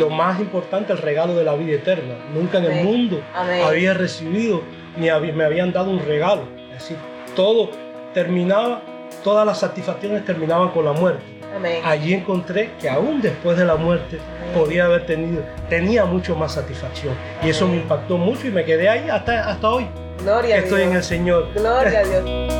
lo más importante, el regalo de la vida eterna. Nunca en el mundo Amén. había recibido ni había- me habían dado un regalo. Es decir, todo terminaba, todas las satisfacciones terminaban con la muerte. Amén. Allí encontré que aún después de la muerte podía haber tenido, tenía mucho más satisfacción. Y eso me impactó mucho y me quedé ahí hasta, hasta hoy. Gloria a estoy Dios. en el Señor. Gloria a Dios.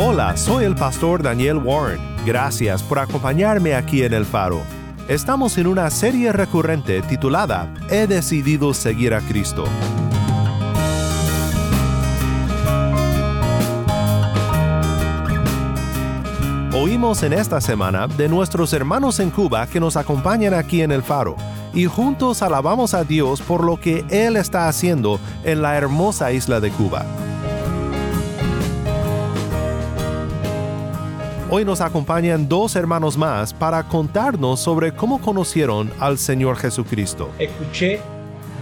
Hola, soy el pastor Daniel Warren. Gracias por acompañarme aquí en El Faro. Estamos en una serie recurrente titulada He decidido seguir a Cristo. Oímos en esta semana de nuestros hermanos en Cuba que nos acompañan aquí en el faro y juntos alabamos a Dios por lo que Él está haciendo en la hermosa isla de Cuba. Hoy nos acompañan dos hermanos más para contarnos sobre cómo conocieron al Señor Jesucristo. Escuché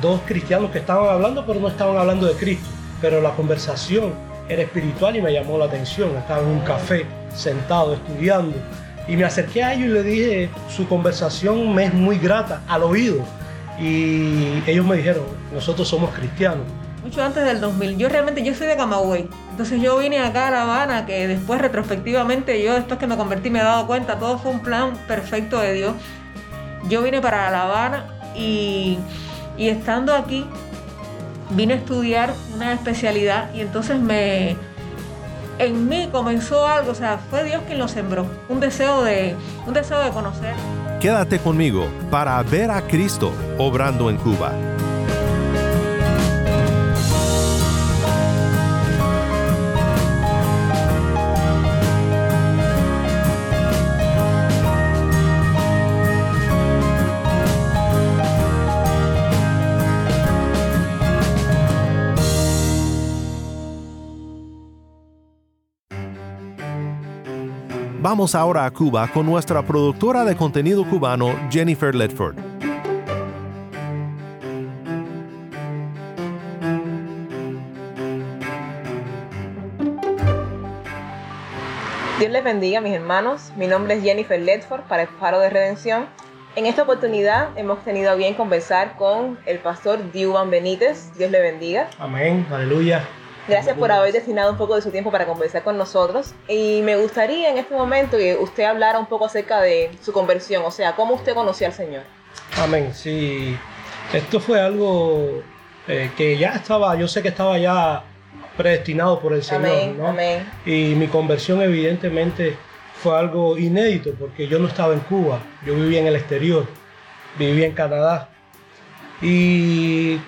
dos cristianos que estaban hablando, pero no estaban hablando de Cristo. Pero la conversación era espiritual y me llamó la atención. Estaba en un café, sentado, estudiando. Y me acerqué a ellos y le dije, su conversación me es muy grata al oído. Y ellos me dijeron, nosotros somos cristianos. Mucho antes del 2000. Yo realmente, yo soy de Camagüey. Entonces yo vine acá a La Habana, que después retrospectivamente, yo después que me convertí me he dado cuenta, todo fue un plan perfecto de Dios. Yo vine para La Habana y, y estando aquí, vine a estudiar una especialidad y entonces me... En mí comenzó algo, o sea, fue Dios quien lo sembró, un deseo de, un deseo de conocer. Quédate conmigo para ver a Cristo obrando en Cuba. Vamos ahora a Cuba con nuestra productora de contenido cubano, Jennifer Ledford. Dios les bendiga, mis hermanos. Mi nombre es Jennifer Ledford para el Faro de Redención. En esta oportunidad hemos tenido a bien conversar con el pastor Diuban Benítez. Dios le bendiga. Amén, aleluya. Gracias por haber destinado un poco de su tiempo para conversar con nosotros. Y me gustaría en este momento que usted hablara un poco acerca de su conversión, o sea, cómo usted conoció al Señor. Amén, sí. Esto fue algo eh, que ya estaba, yo sé que estaba ya predestinado por el Señor, Amén, ¿no? amén. Y mi conversión evidentemente fue algo inédito porque yo no estaba en Cuba, yo vivía en el exterior, vivía en Canadá. Y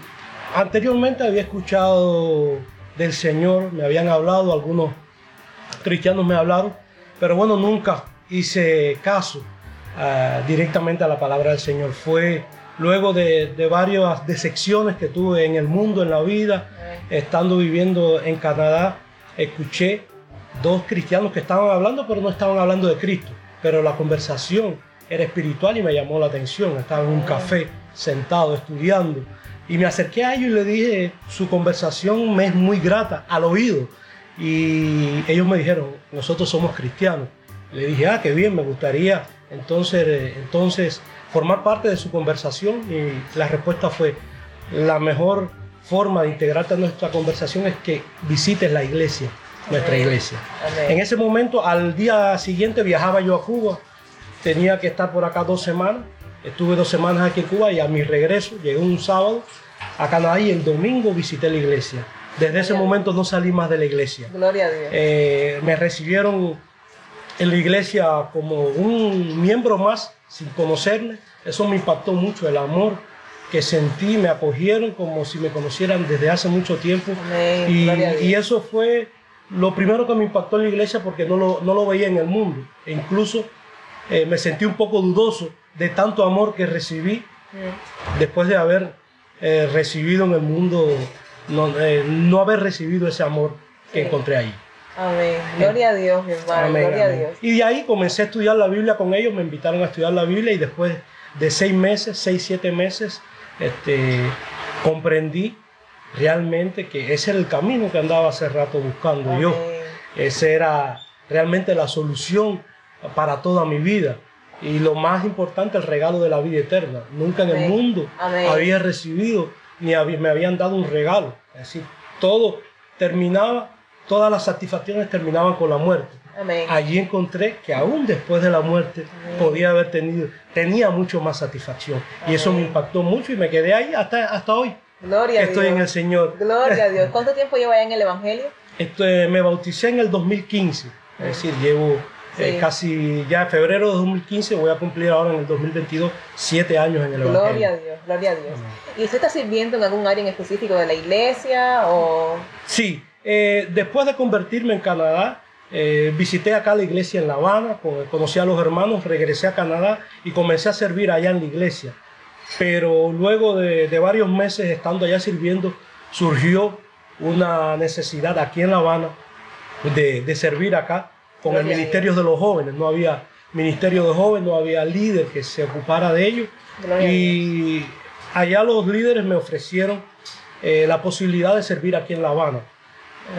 anteriormente había escuchado del Señor, me habían hablado, algunos cristianos me hablaron, pero bueno, nunca hice caso ah, directamente a la palabra del Señor. Fue luego de, varias decepciones que tuve en el mundo, en la vida, estando viviendo en Canadá, escuché dos cristianos que estaban hablando, pero no estaban hablando de Cristo. Pero la conversación era espiritual y me llamó la atención. Estaba en un café, sentado, estudiando. Y me acerqué a ellos y le dije, su conversación me es muy grata al oído. Y ellos me dijeron, nosotros somos cristianos. Le dije, ah, qué bien, me gustaría entonces, entonces formar parte de su conversación. Y la respuesta fue, la mejor forma de integrarte a nuestra conversación es que visites la iglesia, nuestra iglesia. En ese momento, al día siguiente viajaba yo a Cuba, tenía que estar por acá dos semanas, estuve dos semanas aquí en Cuba y a mi regreso, llegué un sábado a Canadá y el domingo visité la iglesia. Desde ese momento no salí más de la iglesia. Gloria a Dios. Eh, me recibieron en la iglesia como un miembro más sin conocerme. Eso me impactó mucho, el amor que sentí, me acogieron como si me conocieran desde hace mucho tiempo. Amén. Y, Gloria a Dios. y eso fue lo primero que me impactó en la iglesia porque no lo, no lo veía en el mundo. E incluso eh, me sentí un poco dudoso de tanto amor que recibí después de haber eh, recibido en el mundo, no, eh, no haber recibido ese amor que Sí. encontré ahí. Amén. Gloria a Dios, mi hermano. Amén, Gloria amén. a Dios. Y de ahí comencé a estudiar la Biblia con ellos, me invitaron a estudiar la Biblia y después de seis meses, seis, siete meses, este, comprendí realmente que ese era el camino que andaba hace rato buscando yo. Esa era realmente la solución para toda mi vida. Y lo más importante, el regalo de la vida eterna. Nunca en el mundo Amén. había recibido ni había- me habían dado un regalo. Es decir, todo terminaba, todas las satisfacciones terminaban con la muerte. Amén. Allí encontré que aún después de la muerte podía haber tenido, tenía mucho más satisfacción. Y eso me impactó mucho y me quedé ahí hasta, hasta hoy. Gloria a Estoy Dios. en el Señor. Gloria a Dios. ¿Cuánto tiempo lleva en el Evangelio? Este, me bauticé en el 2015, es decir, llevo eh, casi ya en febrero de 2015, voy a cumplir ahora en el 2022 siete años en el Gloria a Evangelio. Dios, gloria a Dios. ¿Y usted está sirviendo en algún área en específico de la iglesia o Sí, eh, después de convertirme en Canadá, eh, visité acá la iglesia en La Habana, con- conocí a los hermanos, regresé a Canadá y comencé a servir allá en la iglesia. Pero luego de, de varios meses estando allá sirviendo, surgió una necesidad aquí en La Habana de, de servir acá con el ministerio de los jóvenes. No había ministerio de jóvenes, no había líder que se ocupara de ello. Gloria Y allá los líderes me ofrecieron eh, la posibilidad de servir aquí en La Habana.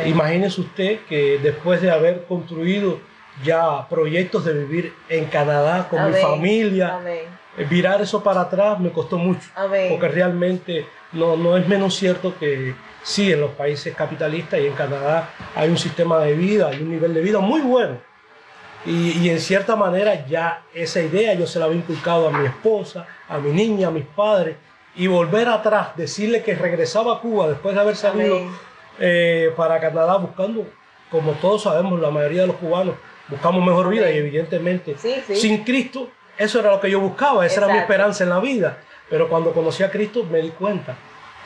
Imagínese usted que después de haber construido ya proyectos de vivir en Canadá con mi familia, Amén. eh, virar eso para atrás me costó mucho. Amén. Porque realmente no, no es menos cierto que sí, en los países capitalistas y en Canadá hay un sistema de vida, hay un nivel de vida muy bueno. Y, y en cierta manera ya esa idea yo se la había inculcado a mi esposa, a mi niña, a mis padres. Y volver atrás, decirle que regresaba a Cuba después de haber salido eh, para Canadá buscando, como todos sabemos, la mayoría de los cubanos buscamos mejor vida y evidentemente Sí, sí. sin Cristo eso era lo que yo buscaba, esa era mi esperanza en la vida. Pero cuando conocí a Cristo me di cuenta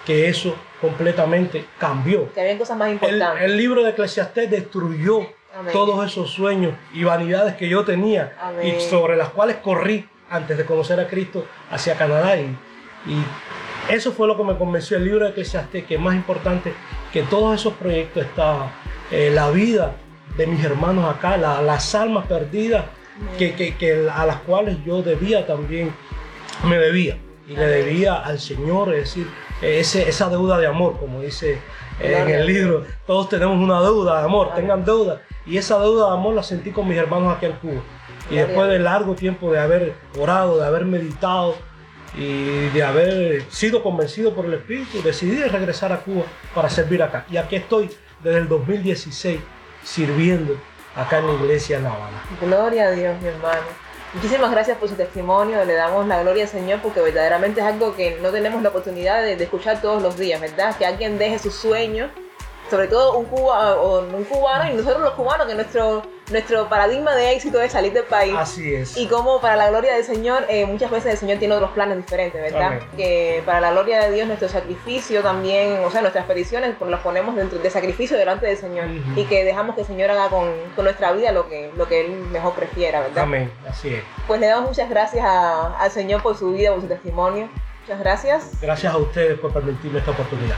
que eso completamente cambió. Que habían cosas más importantes. el libro de Eclesiastés destruyó Amén. todos esos sueños y vanidades que yo tenía Amén. y sobre las cuales corrí antes de conocer a Cristo hacia Canadá. Y, y eso fue lo que me convenció el libro de Eclesiastés, que es más importante que todos esos proyectos está eh, la vida de mis hermanos acá, la- las almas perdidas que, que- que a las cuales yo debía también, me debía. Y le Amén. debía al Señor, es decir, ese, esa deuda de amor, como dice en el libro, todos tenemos una deuda de amor, tengan deuda. Y esa deuda de amor la sentí con mis hermanos aquí en Cuba. Y después de largo tiempo de haber orado, de haber meditado y de haber sido convencido por el Espíritu, decidí de regresar a Cuba para servir acá. Y aquí estoy desde el 2016 sirviendo acá en la iglesia en La Habana. Gloria a Dios, mi hermano. Muchísimas gracias por su testimonio, le damos la gloria al Señor porque verdaderamente es algo que no tenemos la oportunidad de, escuchar todos los días, ¿verdad? Que alguien deje sus sueños, sobre todo un, cuba, o un cubano y nosotros los cubanos, que nuestro, nuestro paradigma de éxito es salir del país. Así es. Y como para la gloria del Señor, eh, muchas veces el Señor tiene otros planes diferentes, ¿verdad? Amén. Que para la gloria de Dios nuestro sacrificio también, o sea, nuestras peticiones pues, las ponemos dentro de sacrificio delante del Señor Ujú. y que dejamos que el Señor haga con, con nuestra vida lo que, lo que Él mejor prefiera, ¿verdad? Amén, así es. Pues le damos muchas gracias a- al Señor por su vida, por su testimonio. Muchas gracias. Gracias a ustedes por permitirme esta oportunidad.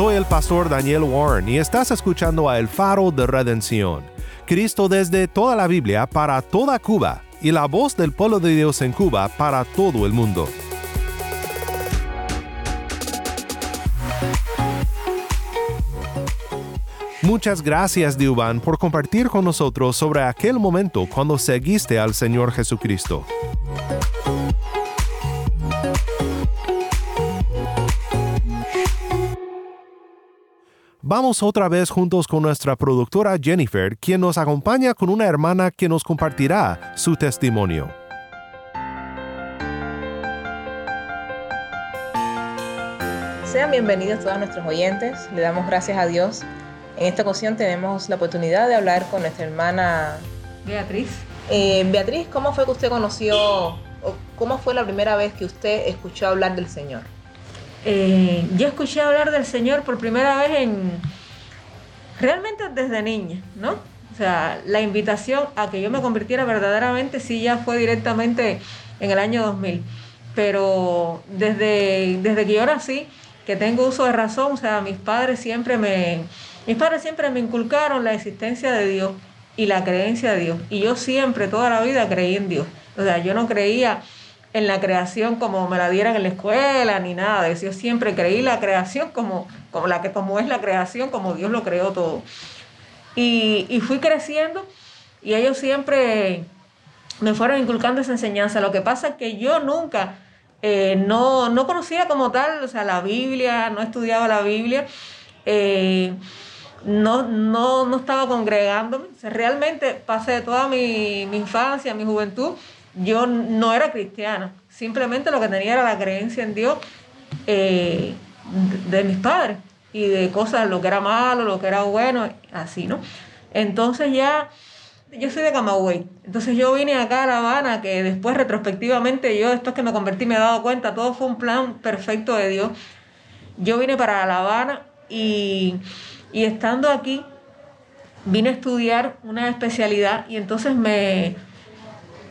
Soy el pastor Daniel Warren y estás escuchando a El Faro de Redención. Cristo desde toda la Biblia para toda Cuba y la voz del pueblo de Dios en Cuba para todo el mundo. Muchas gracias, Diuban, por compartir con nosotros sobre aquel momento cuando seguiste al Señor Jesucristo. Vamos otra vez juntos con nuestra productora Jennifer, quien nos acompaña con una hermana que nos compartirá su testimonio. Sean bienvenidos todos nuestros oyentes. Le damos gracias a Dios. En esta ocasión tenemos la oportunidad de hablar con nuestra hermana Beatriz. Eh, Beatriz, ¿cómo fue que usted conoció o cómo fue la primera vez que usted escuchó hablar del Señor? Eh, yo escuché hablar del Señor por primera vez en realmente desde niña, ¿no? O sea, la invitación a que yo me convirtiera verdaderamente sí ya fue directamente en el año 2000. Pero desde, desde que yo nací, que tengo uso de razón, o sea, mis padres siempre me, mis padres siempre me inculcaron la existencia de Dios y la creencia de Dios. Y yo siempre, toda la vida, creí en Dios. O sea, yo no creía en la creación como me la dieran en la escuela ni nada de. Yo siempre creí la creación como, como, la que, como es la creación, como Dios lo creó todo. Y, y fui creciendo y ellos siempre me fueron inculcando esa enseñanza. Lo que pasa es que yo nunca eh, no, no, conocía como tal, o sea, la Biblia, no estudiaba la Biblia, eh, no, no, no, estaba congregándome. Realmente pasé toda mi, mi, infancia, mi juventud, yo no era cristiana. Simplemente lo que tenía era la creencia en Dios eh, de, mis padres y de cosas, lo que era malo, lo que era bueno, así, ¿no? Entonces ya yo soy de Camagüey, entonces yo vine acá a La Habana, que después retrospectivamente yo, después que me convertí, me he dado cuenta, todo fue un plan perfecto de Dios. Yo vine para La Habana y, y estando aquí, vine a estudiar una especialidad y entonces me,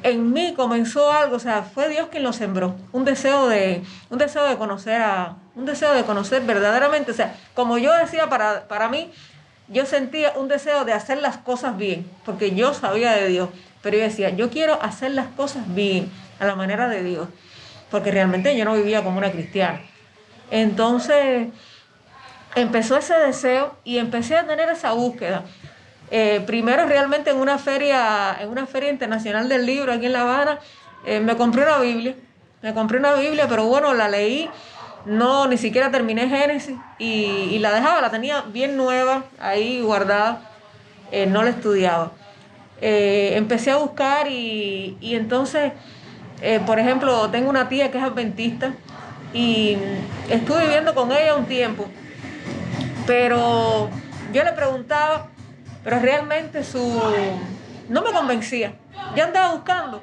en mí comenzó algo, o sea, fue Dios quien lo sembró, un deseo de, un deseo de conocer a, un deseo de conocer verdaderamente, o sea, como yo decía para, para mí, yo sentía un deseo de hacer las cosas bien, porque yo sabía de Dios, pero yo decía, yo quiero hacer las cosas bien, a la manera de Dios, porque realmente yo no vivía como una cristiana. Entonces, empezó ese deseo y empecé a tener esa búsqueda. Eh, primero realmente en una feria, en una feria internacional del libro aquí en La Habana, eh, me compré una Biblia, me compré una Biblia, pero bueno, la leí no, ni siquiera terminé Génesis y, la dejaba, la tenía bien nueva ahí guardada, eh, no la estudiaba. Eh, empecé a buscar y, entonces, eh, por ejemplo, tengo una tía que es adventista y estuve viviendo con ella un tiempo, pero yo le preguntaba, pero realmente su no me convencía. Yo andaba buscando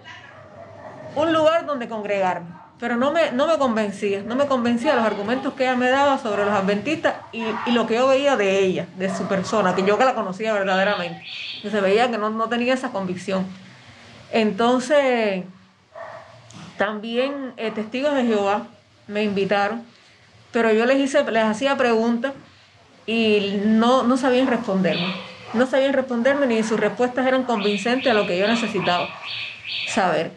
un lugar donde congregarme pero no me, no me convencía, no me convencía los argumentos que ella me daba sobre los adventistas y, lo que yo veía de ella, de su persona, que yo que la conocía verdaderamente, que se veía que no, tenía esa convicción. Entonces, también eh, testigos de Jehová me invitaron, pero yo les, hice, les hacía preguntas y no, no sabían responderme. No sabían responderme ni sus respuestas eran convincentes a lo que yo necesitaba saber.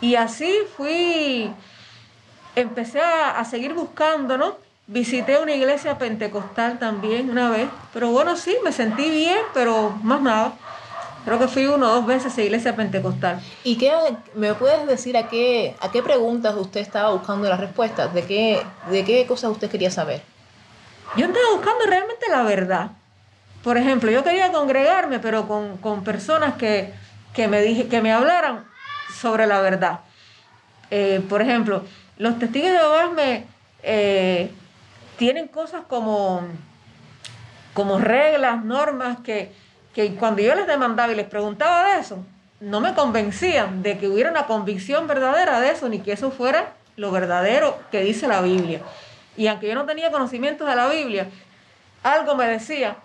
Y así fui, empecé a, seguir buscando, ¿no? Visité una iglesia pentecostal también una vez, pero bueno, sí, me sentí bien, pero más nada. Creo que fui uno o dos veces a iglesia pentecostal. ¿Y qué me puedes decir a qué, a qué preguntas usted estaba buscando las respuestas? ¿De qué, de qué cosas usted quería saber? Yo estaba buscando realmente la verdad. Por ejemplo, yo quería congregarme, pero con, con personas que, que, me dije, que me hablaran sobre la verdad. Eh, por ejemplo, los testigos de Jehová me eh, tienen cosas como, como reglas, normas, que, que cuando yo les demandaba y les preguntaba de eso, no me convencían de que hubiera una convicción verdadera de eso, ni que eso fuera lo verdadero que dice la Biblia. Y aunque yo no tenía conocimientos de la Biblia, algo me decía,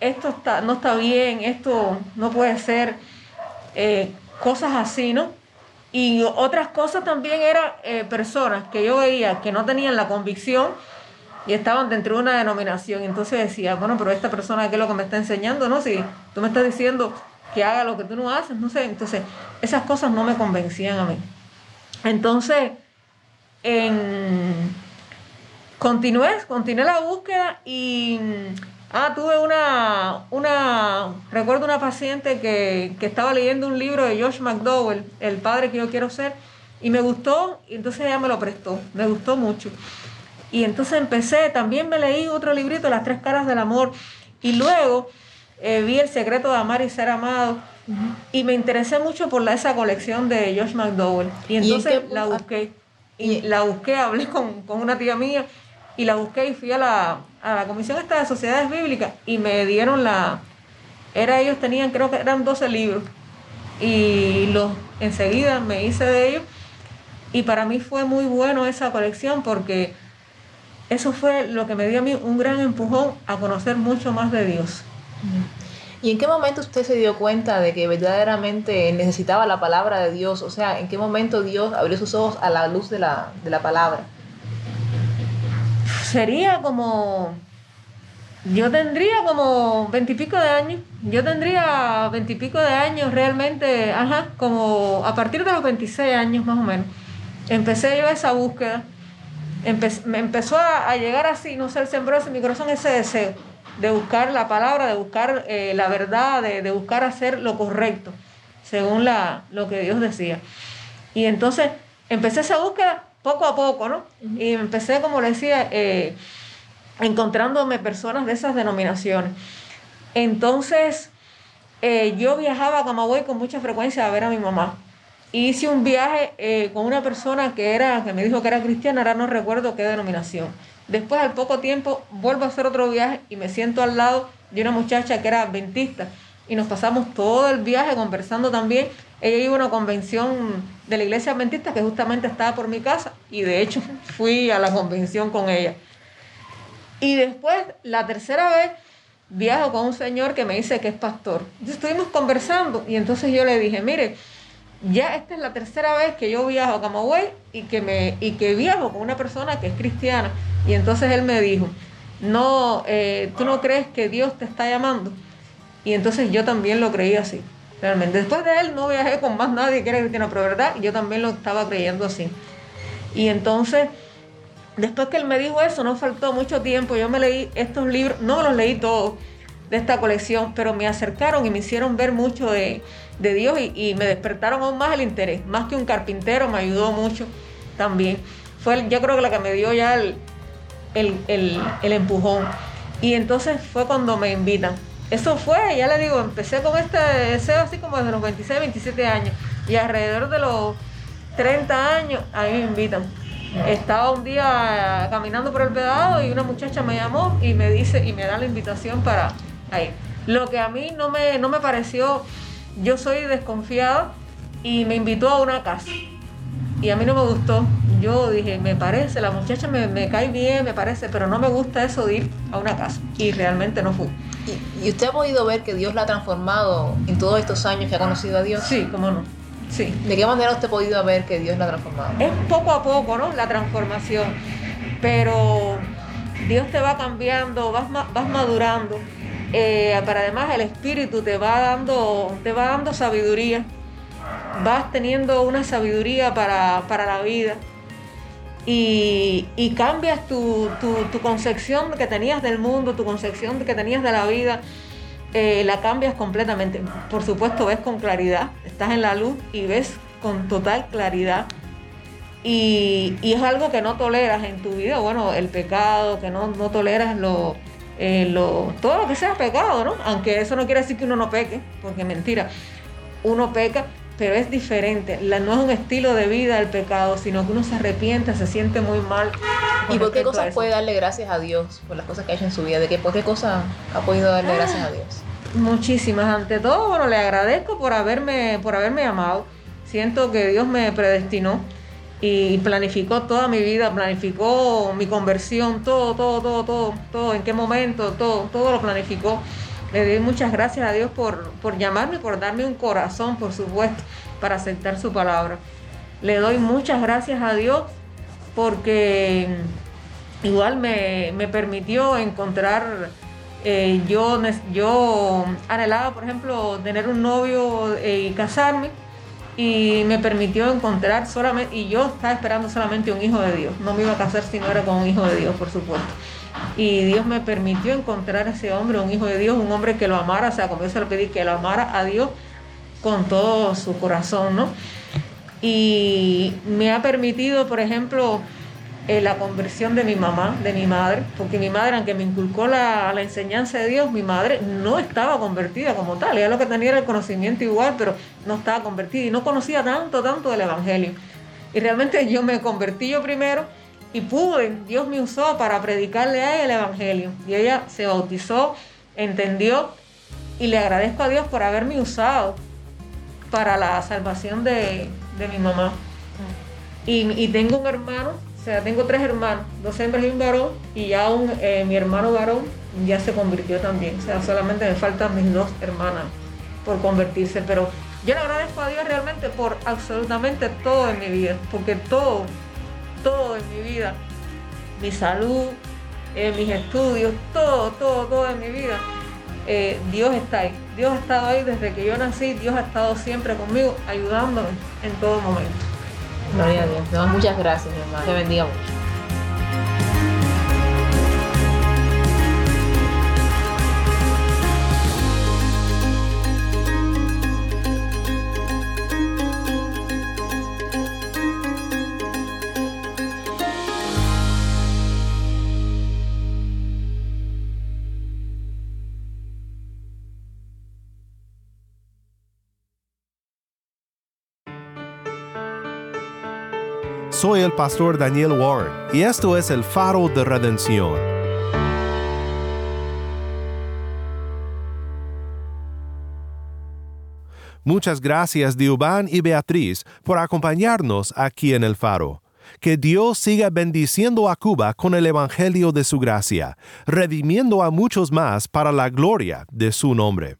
esto está, no está bien, esto no puede ser, eh, cosas así, ¿no? Y otras cosas también eran eh, personas que yo veía que no tenían la convicción y estaban dentro de una denominación. Entonces decía, bueno, pero esta persona, ¿qué es lo que me está enseñando? No, si tú me estás diciendo que haga lo que tú no haces, no sé. Entonces, esas cosas no me convencían a mí. Entonces, en... continué, continué la búsqueda y Ah, tuve una, una, recuerdo una paciente que, estaba leyendo un libro de Josh McDowell, El padre que yo quiero ser, y me gustó, y entonces ella me lo prestó, me gustó mucho. Y entonces empecé, también me leí otro librito, Las tres caras del amor, y luego eh, vi El secreto de amar y ser amado, y me interesé mucho por la, esa colección de Josh McDowell. Y entonces la busqué, y la busqué, hablé con, con una tía mía, y la busqué y fui a la, a la comisión esta de sociedades bíblicas, y me dieron la, era ellos tenían, creo que eran 12 libros, y los enseguida me hice de ellos y para mí fue muy bueno esa colección porque eso fue lo que me dio a mí un gran empujón a conocer mucho más de Dios. ¿Y en qué momento usted se dio cuenta de que verdaderamente necesitaba la palabra de Dios? O sea, ¿en qué momento Dios abrió sus ojos a la luz de la, de la palabra? Sería como yo tendría como veintipico de años. Yo tendría veintipico de años realmente, ajá, como a partir de los 26 años más o menos. Empecé yo esa búsqueda. me empezó a, llegar así, no sé, sembró en mi corazón ese deseo de buscar la palabra, de buscar eh, la verdad, de, buscar hacer lo correcto, según la, lo que Dios decía. Y entonces empecé esa búsqueda poco a poco, ¿no? Y empecé, como le decía, eh, encontrándome personas de esas denominaciones. Entonces, eh, yo viajaba a Camagüey con mucha frecuencia a ver a mi mamá. Hice un viaje eh, con una persona que, era, que me dijo que era cristiana, ahora no recuerdo qué denominación. Después, al poco tiempo, vuelvo a hacer otro viaje y me siento al lado de una muchacha que era adventista. Y nos pasamos todo el viaje conversando también. Ella iba a una convención de la iglesia adventista que justamente estaba por mi casa y de hecho fui a la convención con ella. Y después, la tercera vez, viajo con un señor que me dice que es pastor. Entonces estuvimos conversando y entonces yo le dije, mire, ya esta es la tercera vez que yo viajo a Camagüey y que, me, y que viajo con una persona que es cristiana. Y entonces él me dijo, no, eh, tú no crees que Dios te está llamando. Y entonces yo también lo creí así, realmente. Después de él no viajé con más nadie que era cristiano, pero verdad, yo también lo estaba creyendo así. Y entonces Después que él me dijo eso, no faltó mucho tiempo. Yo me leí estos libros, no los leí todos de esta colección, pero me acercaron y me hicieron ver mucho de, Dios y, me despertaron aún más el interés. Más que un carpintero, me ayudó mucho también. Fue, yo creo que la que me dio ya el, el, empujón. Y entonces fue cuando me invitan. Eso fue, ya le digo, empecé con este deseo así como desde los 26, 27 años. Y alrededor de los 30 años, ahí me invitan. Estaba un día caminando por el pedado y una muchacha me llamó y me dice y me da la invitación para ir. Lo que a mí no me, no me pareció, yo soy desconfiada y me invitó a una casa. Y a mí no me gustó. Yo dije, me parece, la muchacha me, me cae bien, me parece, pero no me gusta eso de ir a una casa. Y realmente no fui. ¿Y, ¿Y usted ha podido ver que Dios la ha transformado en todos estos años que ha conocido a Dios? Sí, cómo no. Sí. ¿De qué manera usted ha podido ver que Dios la ha transformado? Es poco a poco, ¿no? La transformación. Pero Dios te va cambiando, vas, vas madurando. Eh, pero además el Espíritu te va dando, te va dando sabiduría. Vas teniendo una sabiduría para, la vida. Y, cambias tu, tu, tu, concepción que tenías del mundo, tu concepción que tenías de la vida eh, la cambias completamente. Por supuesto, ves con claridad, estás en la luz y ves con total claridad. Y, es algo que no toleras en tu vida, bueno, el pecado, que no, no toleras lo, eh, lo, todo lo que sea pecado, ¿no? Aunque eso no quiere decir que uno no peque, porque mentira, uno peca, pero es diferente. La, no es un estilo de vida el pecado, sino que uno se arrepiente, se siente muy mal. ¿Y por qué cosas puede darle gracias a Dios por las cosas que ha hecho en su vida? ¿De qué, ¿Por qué cosas ha podido darle gracias a Dios? Muchísimas. Ante todo, bueno, le agradezco por haberme, por haberme amado. Siento que Dios me predestinó y planificó toda mi vida, planificó mi conversión, todo, todo, todo, todo, todo, en qué momento, todo, todo lo planificó. Le doy muchas gracias a Dios por, por llamarme, por darme un corazón, por supuesto, para aceptar su palabra. Le doy muchas gracias a Dios porque igual me, permitió encontrar, eh, yo, yo anhelaba, por ejemplo, tener un novio eh, y casarme y me permitió encontrar solamente, y yo estaba esperando solamente un hijo de Dios, no me iba a casar si no era con un hijo de Dios, por supuesto. Y Dios me permitió encontrar a ese hombre, un hijo de Dios, un hombre que lo amara, o sea, se lo pedí, que lo amara a Dios con todo su corazón, ¿no? Y me ha permitido, por ejemplo, eh, la conversión de mi mamá, de mi madre, porque mi madre, aunque me inculcó la, la, enseñanza de Dios, mi madre no estaba convertida como tal, ella lo que tenía era el conocimiento igual, pero no estaba convertida y no conocía tanto, tanto del Evangelio. Y realmente yo me convertí yo primero y pude, Dios me usó para predicarle a ella el Evangelio. Y ella se bautizó, entendió y le agradezco a Dios por haberme usado para la salvación de, de mi mamá. Y, y, tengo un hermano, o sea, tengo tres hermanos, dos hembras y un varón, y ya un, eh, mi hermano varón ya se convirtió también. O sea, solamente me faltan mis dos hermanas por convertirse, pero yo le agradezco a Dios realmente por absolutamente todo en mi vida, porque todo, todo en mi vida, mi salud, eh, mis estudios, todo, todo, todo en mi vida, eh, Dios está ahí. Dios ha estado ahí desde que yo nací, Dios ha estado siempre conmigo, ayudándome en todo momento. Gloria a Dios. muchas gracias, mi hermano. Te bendiga mucho. Soy el pastor Daniel Warren y esto es el faro de redención. Muchas gracias Diuban y Beatriz por acompañarnos aquí en el faro. Que Dios siga bendiciendo a Cuba con el Evangelio de su gracia, redimiendo a muchos más para la gloria de su nombre.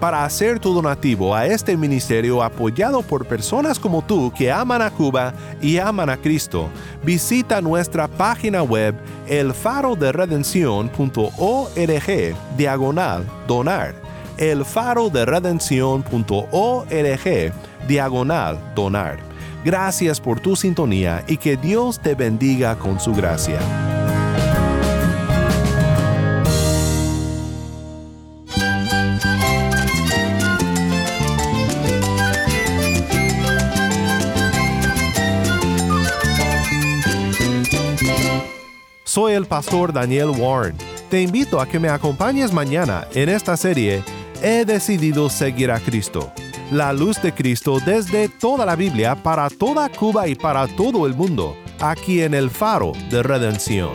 para hacer tu donativo a este ministerio apoyado por personas como tú que aman a Cuba y aman a Cristo, visita nuestra página web elfaroderedención.org diagonal donar. elfaroderedención.org diagonal donar. Gracias por tu sintonía y que Dios te bendiga con su gracia. El pastor Daniel Warren. Te invito a que me acompañes mañana en esta serie He decidido seguir a Cristo. La luz de Cristo desde toda la Biblia para toda Cuba y para todo el mundo, aquí en el faro de redención.